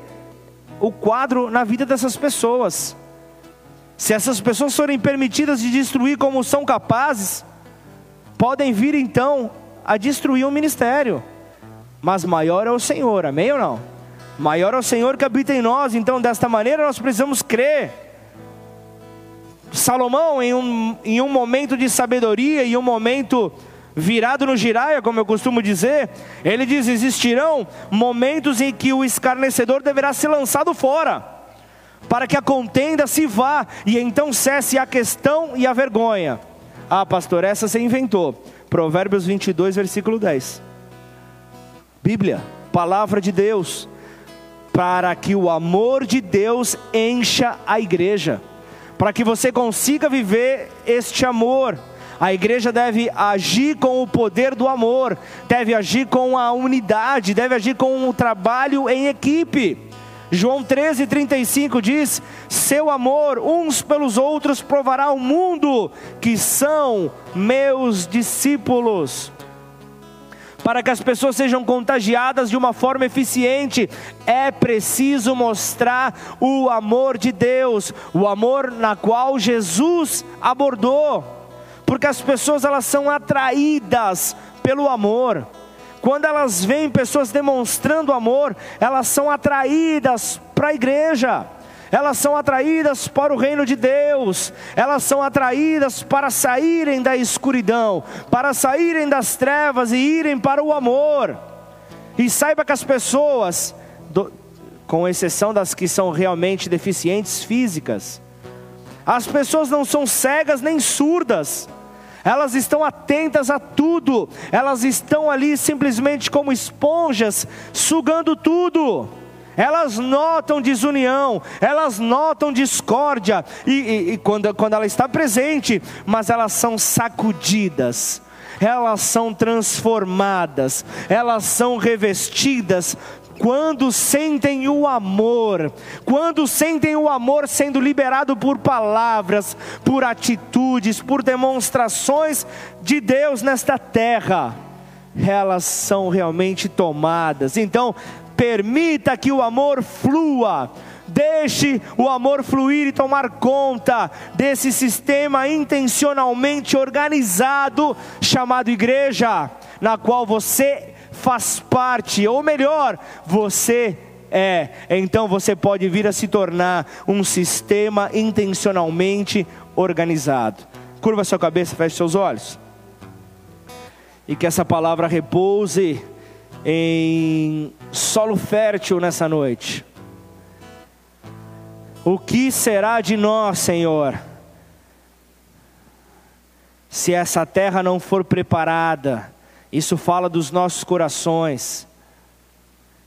o quadro na vida dessas pessoas. Se essas pessoas forem permitidas de destruir como são capazes, podem vir então a destruir o ministério. Mas maior é o Senhor, amém ou não? Maior é o Senhor que habita em nós, então desta maneira nós precisamos crer Salomão, em um, em um momento de sabedoria, em um momento virado no giraia, como eu costumo dizer, ele diz: existirão momentos em que o escarnecedor deverá ser lançado fora, para que a contenda se vá e então cesse a questão e a vergonha. Ah, pastor, essa você inventou. Provérbios 22, versículo 10. Bíblia, palavra de Deus, para que o amor de Deus encha a igreja para que você consiga viver este amor. A igreja deve agir com o poder do amor, deve agir com a unidade, deve agir com o trabalho em equipe. João 13,35 diz: Seu amor uns pelos outros provará ao mundo que são meus discípulos para que as pessoas sejam contagiadas de uma forma eficiente, é preciso mostrar o amor de Deus, o amor na qual Jesus abordou, porque as pessoas elas são atraídas pelo amor. Quando elas veem pessoas demonstrando amor, elas são atraídas para a igreja elas são atraídas para o reino de Deus, elas são atraídas para saírem da escuridão, para saírem das trevas e irem para o amor. E saiba que as pessoas, do, com exceção das que são realmente deficientes físicas, as pessoas não são cegas nem surdas, elas estão atentas a tudo, elas estão ali simplesmente como esponjas, sugando tudo. Elas notam desunião, elas notam discórdia, e, e, e quando, quando ela está presente, mas elas são sacudidas, elas são transformadas, elas são revestidas quando sentem o amor, quando sentem o amor sendo liberado por palavras, por atitudes, por demonstrações de Deus nesta terra, elas são realmente tomadas. Então, permita que o amor flua. Deixe o amor fluir e tomar conta desse sistema intencionalmente organizado chamado igreja, na qual você faz parte, ou melhor, você é. Então você pode vir a se tornar um sistema intencionalmente organizado. Curva sua cabeça, feche seus olhos. E que essa palavra repouse em solo fértil nessa noite. O que será de nós, Senhor, se essa terra não for preparada? Isso fala dos nossos corações.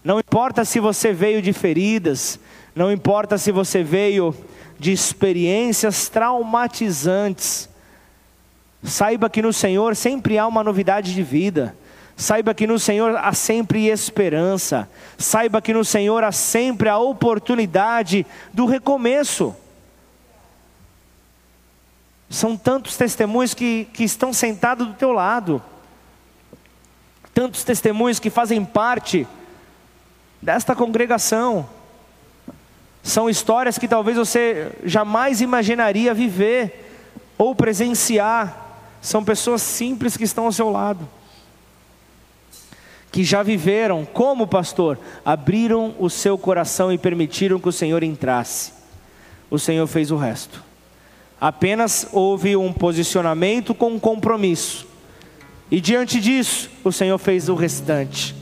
Não importa se você veio de feridas, não importa se você veio de experiências traumatizantes. Saiba que no Senhor sempre há uma novidade de vida. Saiba que no Senhor há sempre esperança. Saiba que no Senhor há sempre a oportunidade do recomeço. São tantos testemunhos que, que estão sentados do teu lado. Tantos testemunhos que fazem parte desta congregação. São histórias que talvez você jamais imaginaria viver ou presenciar. São pessoas simples que estão ao seu lado que já viveram, como pastor, abriram o seu coração e permitiram que o Senhor entrasse. O Senhor fez o resto. Apenas houve um posicionamento com um compromisso. E diante disso, o Senhor fez o restante.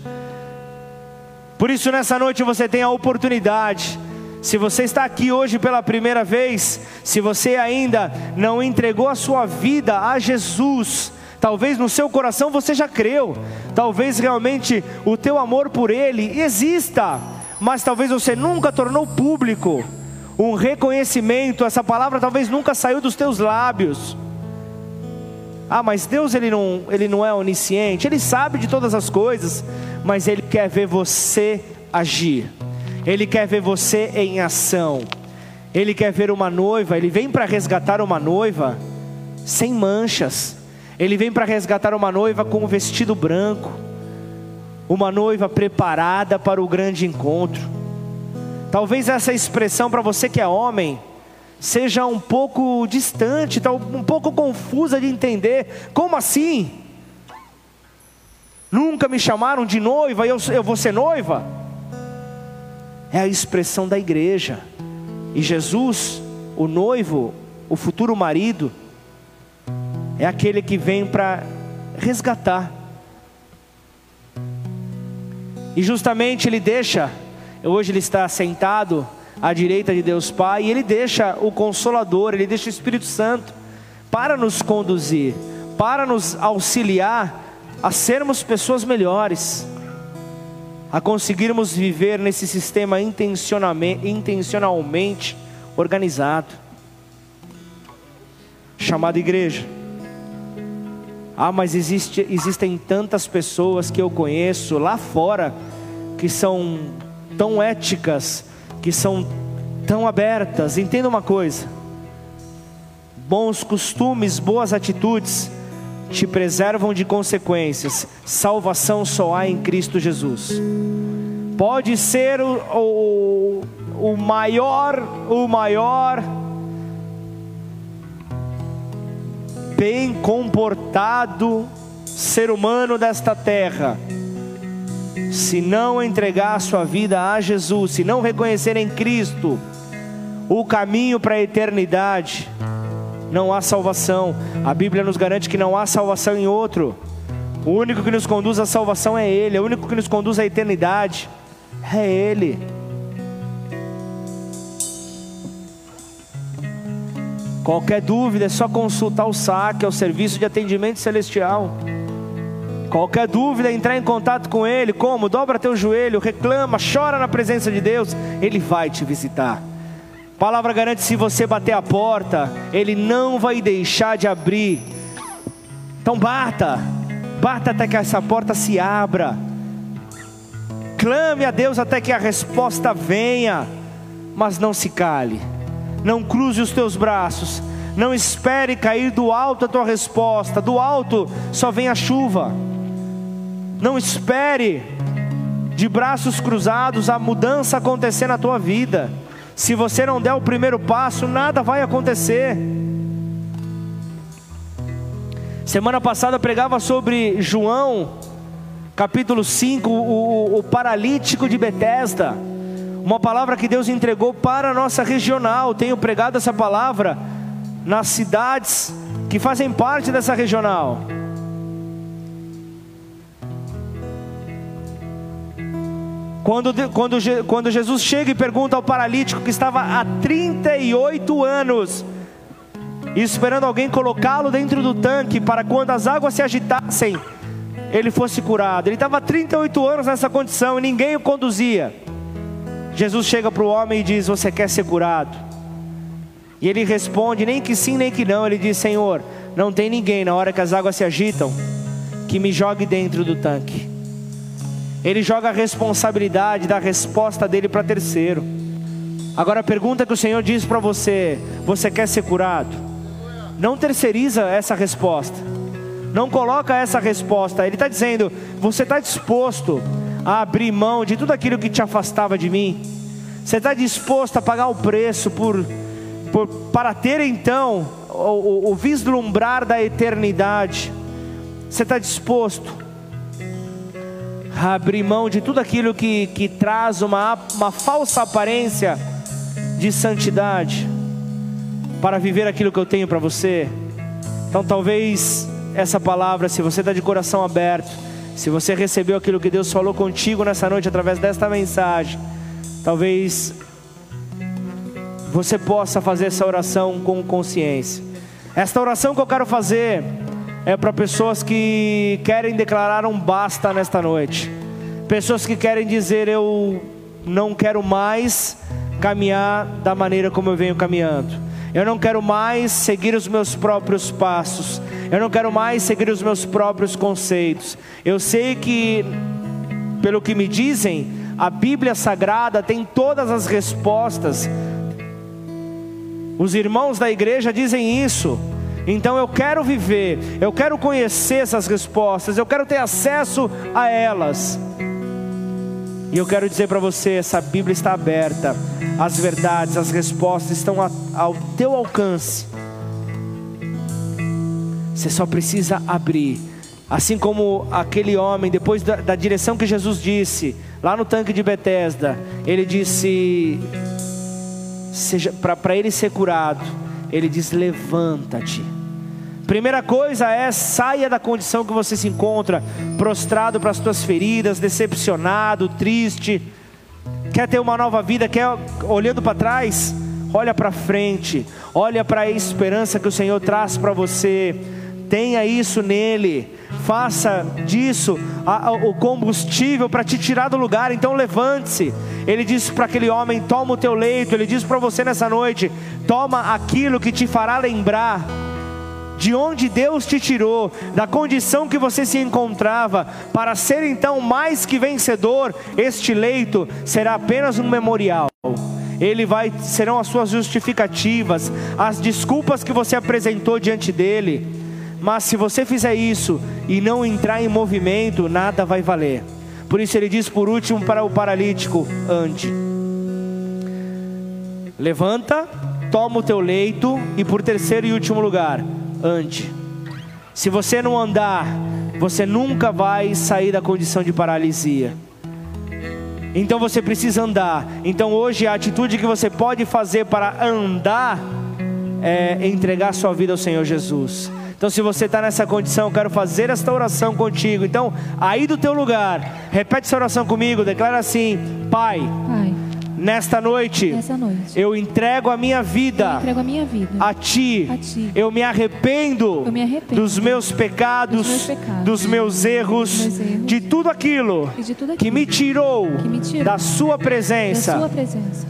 Por isso, nessa noite você tem a oportunidade. Se você está aqui hoje pela primeira vez, se você ainda não entregou a sua vida a Jesus, Talvez no seu coração você já creu. Talvez realmente o teu amor por Ele exista, mas talvez você nunca tornou público um reconhecimento. Essa palavra talvez nunca saiu dos teus lábios. Ah, mas Deus ele não, ele não é onisciente, ele sabe de todas as coisas, mas ele quer ver você agir. Ele quer ver você em ação. Ele quer ver uma noiva, ele vem para resgatar uma noiva sem manchas. Ele vem para resgatar uma noiva com um vestido branco. Uma noiva preparada para o grande encontro. Talvez essa expressão para você que é homem, seja um pouco distante, um pouco confusa de entender. Como assim? Nunca me chamaram de noiva e eu, eu vou ser noiva? É a expressão da igreja. E Jesus, o noivo, o futuro marido, é aquele que vem para resgatar. E justamente ele deixa, hoje ele está sentado à direita de Deus Pai, e Ele deixa o Consolador, Ele deixa o Espírito Santo para nos conduzir, para nos auxiliar a sermos pessoas melhores, a conseguirmos viver nesse sistema intencionalmente organizado, chamado igreja. Ah, mas existe, existem tantas pessoas que eu conheço lá fora que são tão éticas, que são tão abertas. Entenda uma coisa: bons costumes, boas atitudes te preservam de consequências. Salvação só há em Cristo Jesus. Pode ser o, o, o maior, o maior bem comportado ser humano desta terra se não entregar sua vida a Jesus, se não reconhecer em Cristo o caminho para a eternidade, não há salvação. A Bíblia nos garante que não há salvação em outro. O único que nos conduz à salvação é Ele, o único que nos conduz à eternidade é Ele. Qualquer dúvida é só consultar o SAC, é o Serviço de Atendimento Celestial. Qualquer dúvida, entrar em contato com Ele, como? Dobra teu joelho, reclama, chora na presença de Deus, Ele vai te visitar. palavra garante: se você bater a porta, Ele não vai deixar de abrir. Então bata, bata até que essa porta se abra. Clame a Deus até que a resposta venha, mas não se cale, não cruze os teus braços, não espere cair do alto a tua resposta, do alto só vem a chuva. Não espere de braços cruzados a mudança acontecer na tua vida. Se você não der o primeiro passo, nada vai acontecer. Semana passada pregava sobre João, capítulo 5, o, o paralítico de Betesda. Uma palavra que Deus entregou para a nossa regional. Tenho pregado essa palavra nas cidades que fazem parte dessa regional. Quando, quando, quando Jesus chega e pergunta ao paralítico que estava há 38 anos, esperando alguém colocá-lo dentro do tanque para quando as águas se agitassem, ele fosse curado. Ele estava há 38 anos nessa condição e ninguém o conduzia. Jesus chega para o homem e diz: Você quer ser curado? E ele responde: Nem que sim, nem que não. Ele diz: Senhor, não tem ninguém na hora que as águas se agitam que me jogue dentro do tanque. Ele joga a responsabilidade da resposta dele para terceiro. Agora a pergunta que o Senhor diz para você: você quer ser curado? Não terceiriza essa resposta. Não coloca essa resposta. Ele está dizendo: você está disposto a abrir mão de tudo aquilo que te afastava de mim? Você está disposto a pagar o preço por, por para ter então o, o, o vislumbrar da eternidade? Você está disposto abrir mão de tudo aquilo que, que traz uma, uma falsa aparência de santidade, para viver aquilo que eu tenho para você. Então, talvez essa palavra, se você está de coração aberto, se você recebeu aquilo que Deus falou contigo nessa noite através desta mensagem, talvez você possa fazer essa oração com consciência. Esta oração que eu quero fazer é para pessoas que querem declarar um basta nesta noite. Pessoas que querem dizer eu não quero mais caminhar da maneira como eu venho caminhando. Eu não quero mais seguir os meus próprios passos. Eu não quero mais seguir os meus próprios conceitos. Eu sei que, pelo que me dizem, a Bíblia Sagrada tem todas as respostas. Os irmãos da igreja dizem isso. Então eu quero viver, eu quero conhecer essas respostas, eu quero ter acesso a elas. E eu quero dizer para você: essa Bíblia está aberta, as verdades, as respostas estão ao teu alcance. Você só precisa abrir. Assim como aquele homem, depois da, da direção que Jesus disse, lá no tanque de Betesda, ele disse: para ele ser curado, ele diz: levanta-te. Primeira coisa é saia da condição que você se encontra, prostrado para as suas feridas, decepcionado, triste. Quer ter uma nova vida, quer olhando para trás, olha para frente, olha para a esperança que o Senhor traz para você. Tenha isso nele, faça disso a, a, o combustível para te tirar do lugar. Então levante-se. Ele disse para aquele homem: toma o teu leito. Ele diz para você nessa noite: toma aquilo que te fará lembrar de onde Deus te tirou, da condição que você se encontrava, para ser então mais que vencedor, este leito será apenas um memorial. Ele vai serão as suas justificativas, as desculpas que você apresentou diante dele. Mas se você fizer isso e não entrar em movimento, nada vai valer. Por isso ele diz por último para o paralítico: ande. Levanta, toma o teu leito e por terceiro e último lugar, ande. Se você não andar, você nunca vai sair da condição de paralisia. Então você precisa andar. Então hoje a atitude que você pode fazer para andar é entregar sua vida ao Senhor Jesus. Então, se você está nessa condição, eu quero fazer esta oração contigo. Então, aí do teu lugar, repete essa oração comigo, declara assim: Pai, Pai Nesta noite, noite, eu entrego a minha vida, a, minha vida a, ti. a, ti. Eu me arrependo, eu me arrependo dos, meus pecados, dos meus, pecados, dos meus erros, dos meus erros de, tudo aquilo, de tudo aquilo que me tirou, que me tirou da, sua presença, da sua presença.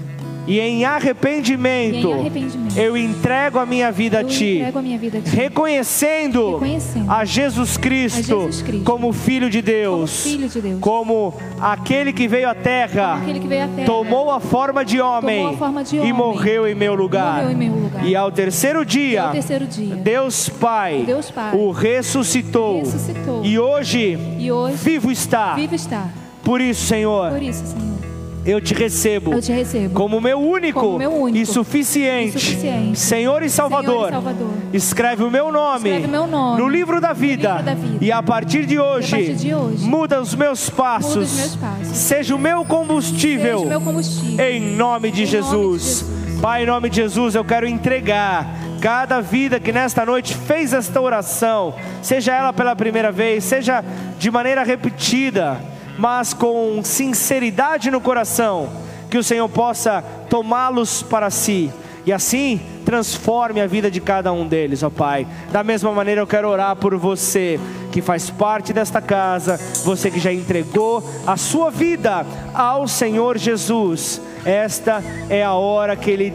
E em arrependimento, e em arrependimento eu entrego a minha vida a ti, a vida a ti reconhecendo, reconhecendo a, Jesus Cristo, a Jesus Cristo como filho de Deus, como, de Deus, como aquele que veio à terra, veio à terra tomou a forma de homem, forma de e, homem morreu em meu lugar. Em meu lugar. E ao terceiro dia, terceiro dia Deus, Pai, Deus Pai o ressuscitou, ressuscitou. E, hoje, e hoje vivo está. Vivo está. Por isso, Senhor. Por isso, Senhor eu te recebo, eu te recebo como, meu único, como meu único e, suficiente, e suficiente Senhor, e Salvador, Senhor e Salvador. Escreve, o meu nome, Escreve meu nome no livro da vida, livro da vida. E, a partir de hoje, partir de hoje muda os meus passos, os meus passos. Seja, o meu combustível, o meu combustível, em nome de, em. Nome de Jesus. Pai, em nome de Jesus, eu quero entregar cada vida que nesta noite fez esta oração, seja ela pela primeira vez, seja de maneira repetida, mas com sinceridade no coração que o Senhor possa tomá-los para si e assim transforme a vida de cada um deles, ó Pai. Da mesma maneira eu quero orar por você que faz parte desta casa, você que já entregou a sua vida ao Senhor Jesus. Esta é a hora que ele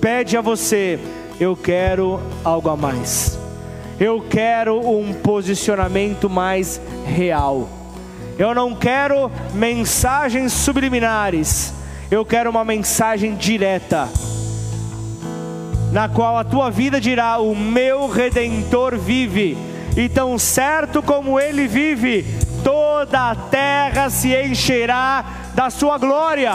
pede a você: eu quero algo a mais. Eu quero um posicionamento mais real. Eu não quero mensagens subliminares. Eu quero uma mensagem direta, na qual a tua vida dirá: O meu redentor vive, e tão certo como ele vive, toda a terra se encherá da sua glória.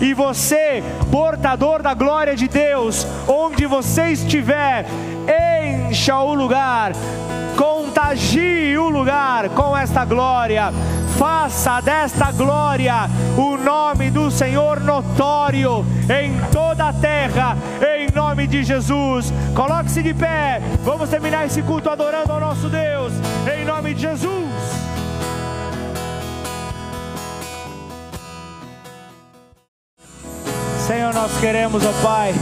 E você, portador da glória de Deus, onde você estiver, encha o lugar, contagie o lugar com esta glória faça desta glória o nome do Senhor notório em toda a terra, em nome de Jesus. Coloque-se de pé, vamos terminar esse culto adorando ao nosso Deus, em nome de Jesus. Senhor, nós queremos, ó Pai,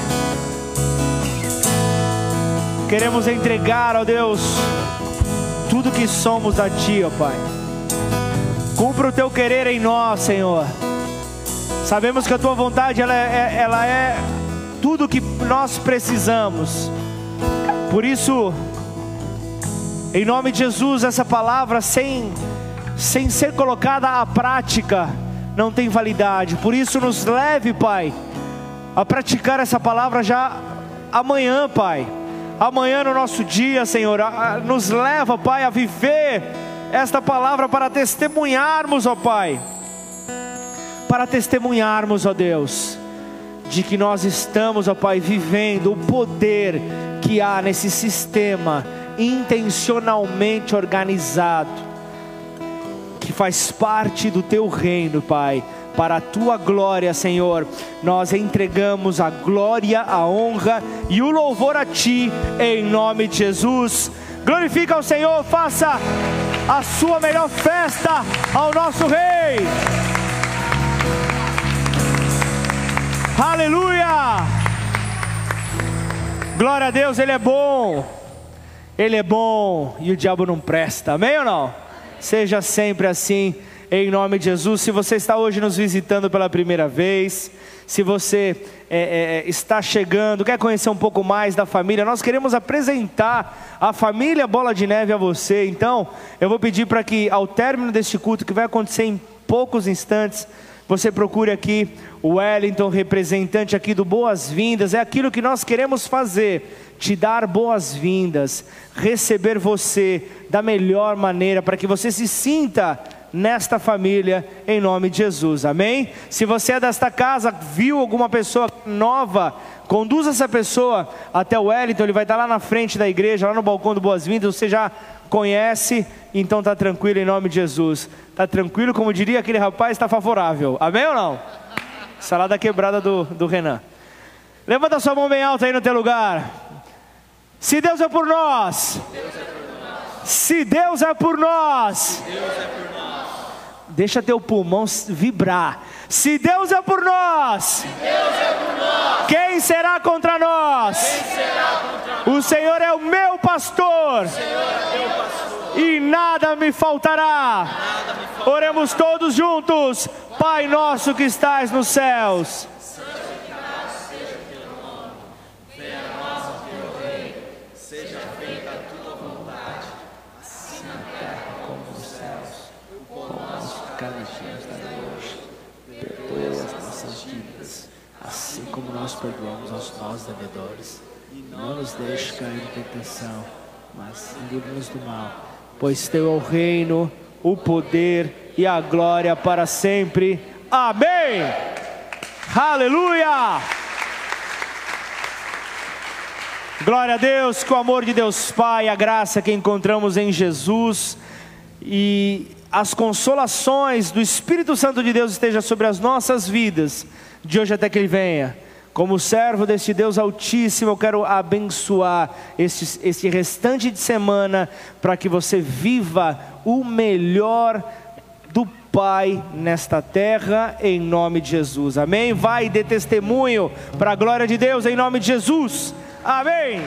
queremos entregar, ó Deus, tudo que somos a Ti, ó Pai. Cumpra o Teu querer em nós, Senhor. Sabemos que a Tua vontade ela é, ela é tudo que nós precisamos. Por isso, em nome de Jesus, essa palavra sem, sem ser colocada à prática não tem validade. Por isso, nos leve, Pai, a praticar essa palavra já amanhã, Pai. Amanhã no nosso dia, Senhor, nos leva, Pai, a viver esta palavra para testemunharmos, ó Pai. Para testemunharmos, ó Deus, de que nós estamos, ó Pai, vivendo o poder que há nesse sistema intencionalmente organizado, que faz parte do teu reino, Pai para a tua glória, Senhor. Nós entregamos a glória, a honra e o louvor a ti, em nome de Jesus. Glorifica o Senhor, faça a sua melhor festa ao nosso Rei. Aleluia! Glória a Deus, Ele é bom. Ele é bom e o diabo não presta. Amém ou não? Seja sempre assim em nome de Jesus. Se você está hoje nos visitando pela primeira vez, se você é, é, está chegando, quer conhecer um pouco mais da família, nós queremos apresentar a família Bola de Neve a você. Então, eu vou pedir para que, ao término deste culto, que vai acontecer em poucos instantes, você procure aqui o Wellington, representante aqui do Boas-Vindas. É aquilo que nós queremos fazer: te dar boas-vindas, receber você da melhor maneira, para que você se sinta nesta família, em nome de Jesus, amém? Se você é desta casa, viu alguma pessoa nova, conduza essa pessoa até o Wellington, ele vai estar lá na frente da igreja, lá no balcão do Boas-Vindas, você já conhece, então está tranquilo em nome de Jesus. Está tranquilo, como diria aquele rapaz, está favorável, amém ou não? Salada quebrada do, do Renan. Levanta sua mão bem alta aí no teu lugar. Se Deus é por nós. Se Deus é por nós. Deixa teu pulmão vibrar. Se Deus é por nós, é por nós quem será contra nós? será contra o Senhor é o meu pastor. é pastor. E nada me faltará. Nada me faltará. Oremos todos juntos. Pai nosso que estás nos céus. assim como nós perdoamos aos nossos devedores. E não nos deixe cair em tentação, mas livre-nos do mal. Pois teu é o reino, o poder e a glória para sempre. Amém. Aleluia. Glória a Deus, com o amor de Deus Pai, a graça que encontramos em Jesus e as consolações do Espírito Santo de Deus estejam sobre as nossas vidas, de hoje até que Ele venha. Como servo deste Deus Altíssimo, eu quero abençoar este, este restante de semana para que você viva o melhor do Pai nesta terra, em nome de Jesus. Amém? Vai de testemunho para a glória de Deus, em nome de Jesus. Amém.